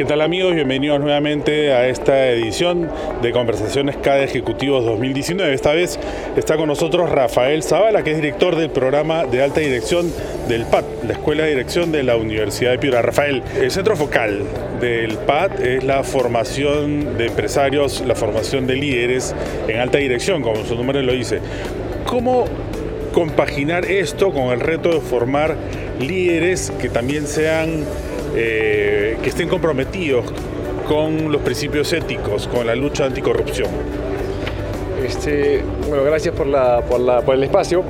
¿Qué tal amigos? Bienvenidos nuevamente a esta edición de Conversaciones CADE Ejecutivos 2019. Esta vez está con nosotros Rafael Zavala, que es director del programa de alta dirección del PAT, la Escuela de Dirección de la Universidad de Piura. Rafael, el centro focal del PAT es la formación de empresarios, la formación de líderes en alta dirección, como su nombre lo dice. ¿Cómo compaginar esto con el reto de formar líderes que también sean eh, que estén comprometidos con los principios éticos, con la lucha anticorrupción. Este, bueno, gracias por, la, por, el espacio.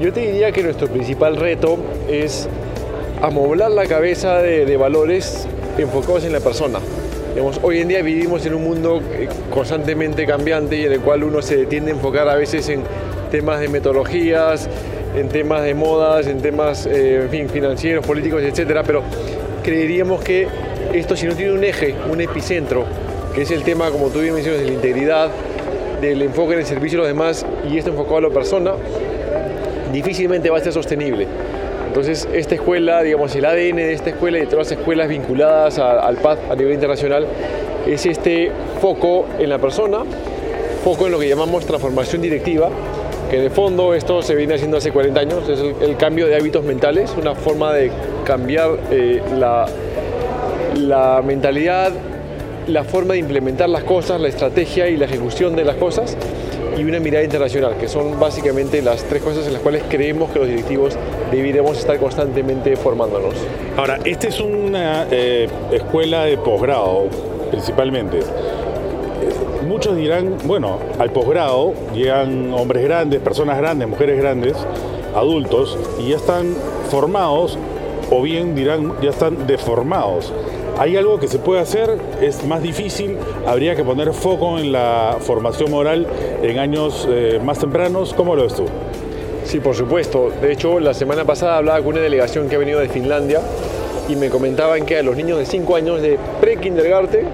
Yo te diría que nuestro principal reto es amoblar la cabeza de, valores enfocados en la persona. hoy en día vivimos en un mundo eh, constantemente cambiante y en el cual uno se tiende a enfocar a veces en temas de metodologías, en temas de modas, en temas eh, en fin, financieros, políticos, etcétera, pero creeríamos que esto si no tiene un eje, un epicentro, que es el tema, como tú bien mencionas, de la integridad, del enfoque en el servicio a los demás y esto enfocado a la persona, difícilmente va a ser sostenible. Entonces, esta escuela, digamos, el ADN de esta escuela y de todas las escuelas vinculadas al PAD a nivel internacional, es este foco en la persona, foco en lo que llamamos transformación directiva, que de fondo esto se viene haciendo hace 40 años, es el, cambio de hábitos mentales, una forma de cambiar eh, la, la mentalidad, la forma de implementar las cosas, la estrategia y la ejecución de las cosas y una mirada internacional, que son básicamente las tres cosas en las cuales creemos que los directivos deberíamos estar constantemente formándonos. Ahora, esta es una eh, escuela de posgrado principalmente muchos dirán, bueno, al posgrado llegan hombres grandes, personas grandes, mujeres grandes, adultos, y ya están formados, o bien dirán, ya están deformados. ¿Hay algo que se puede hacer? ¿Es más difícil? ¿Habría que poner foco en la formación moral en años eh, más tempranos? ¿Cómo lo ves tú? Sí, por supuesto. De hecho, la semana pasada hablaba con una delegación que ha venido de Finlandia y me comentaban que a los niños de 5 años de pre-kindergarten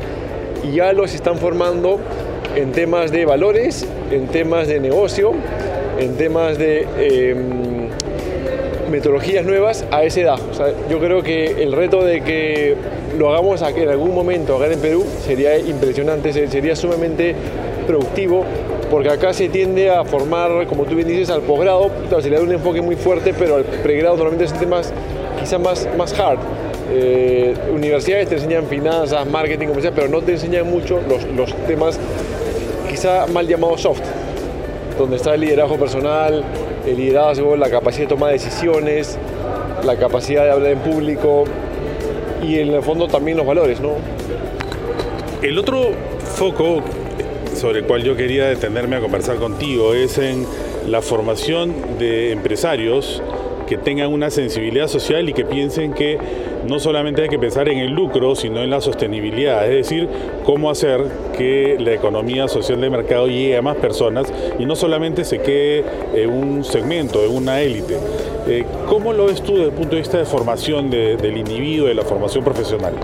ya los están formando en temas de valores, en temas de negocio, en temas de em, metodologías nuevas a esa edad. yo creo que el reto de que lo hagamos en algún momento acá en Perú sería impresionante, sería sumamente productivo, porque acá se tiende a formar, como tú bien dices, al posgrado, se le da un enfoque muy fuerte, pero al pregrado normalmente son temas quizás más, más hard. Eh, universidades te enseñan finanzas, marketing, comercial, pero no te enseñan mucho los, los temas quizá mal llamado soft, donde está el liderazgo personal, el liderazgo, la capacidad de tomar decisiones, la capacidad de hablar en público y en el fondo también los valores, ¿no? El otro foco sobre el cual yo quería detenerme a conversar contigo es en la formación de empresarios que tengan una sensibilidad social y que piensen que no solamente hay que pensar en el lucro, sino en la sostenibilidad, es decir, cómo hacer que la economía social de mercado llegue a más personas y no solamente se quede en un segmento, en una élite. Eh, ¿Cómo lo ves tú desde el punto de vista de formación del individuo, de la formación profesional?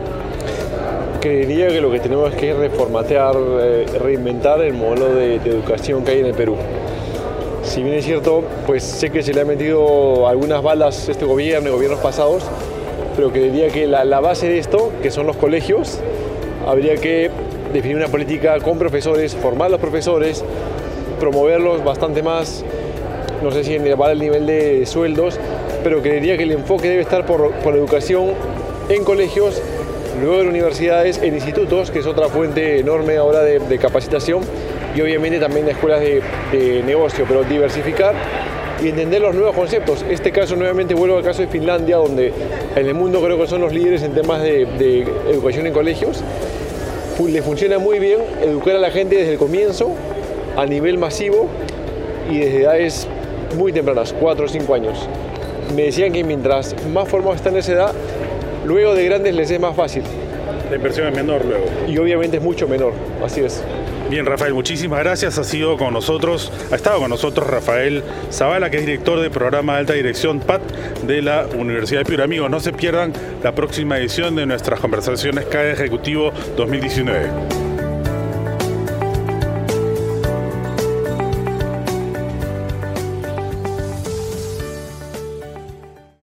Creería que lo que tenemos que reformatear, eh, reinventar el modelo de, de educación que hay en el Perú si bien es cierto, pues sé que se le han metido algunas balas este gobierno y gobiernos pasados, pero creería que la, base de esto, que son los colegios, habría que definir una política con profesores, formar a los profesores, promoverlos bastante más, no sé si elevar el nivel de sueldos, pero creería que el enfoque debe estar por, por educación en colegios, luego en universidades, en institutos, que es otra fuente enorme ahora de capacitación, y obviamente también en escuelas de, de negocio, pero diversificar y entender los nuevos conceptos. Este caso, nuevamente vuelvo al caso de Finlandia, donde en el mundo creo que son los líderes en temas de, educación en colegios. Le funciona muy bien educar a la gente desde el comienzo, a nivel masivo y desde edades muy tempranas, 4 o 5 años. Me decían que mientras más formados están en esa edad, luego de grandes les es más fácil. La inversión es menor luego. Y obviamente es mucho menor, así es. Bien, Rafael, muchísimas gracias. Ha sido con nosotros, ha estado con nosotros Rafael Zavala, que es director del programa alta dirección PAT de la Universidad de Piura. Amigos, no se pierdan la próxima edición de nuestras conversaciones CAE Ejecutivo 2019.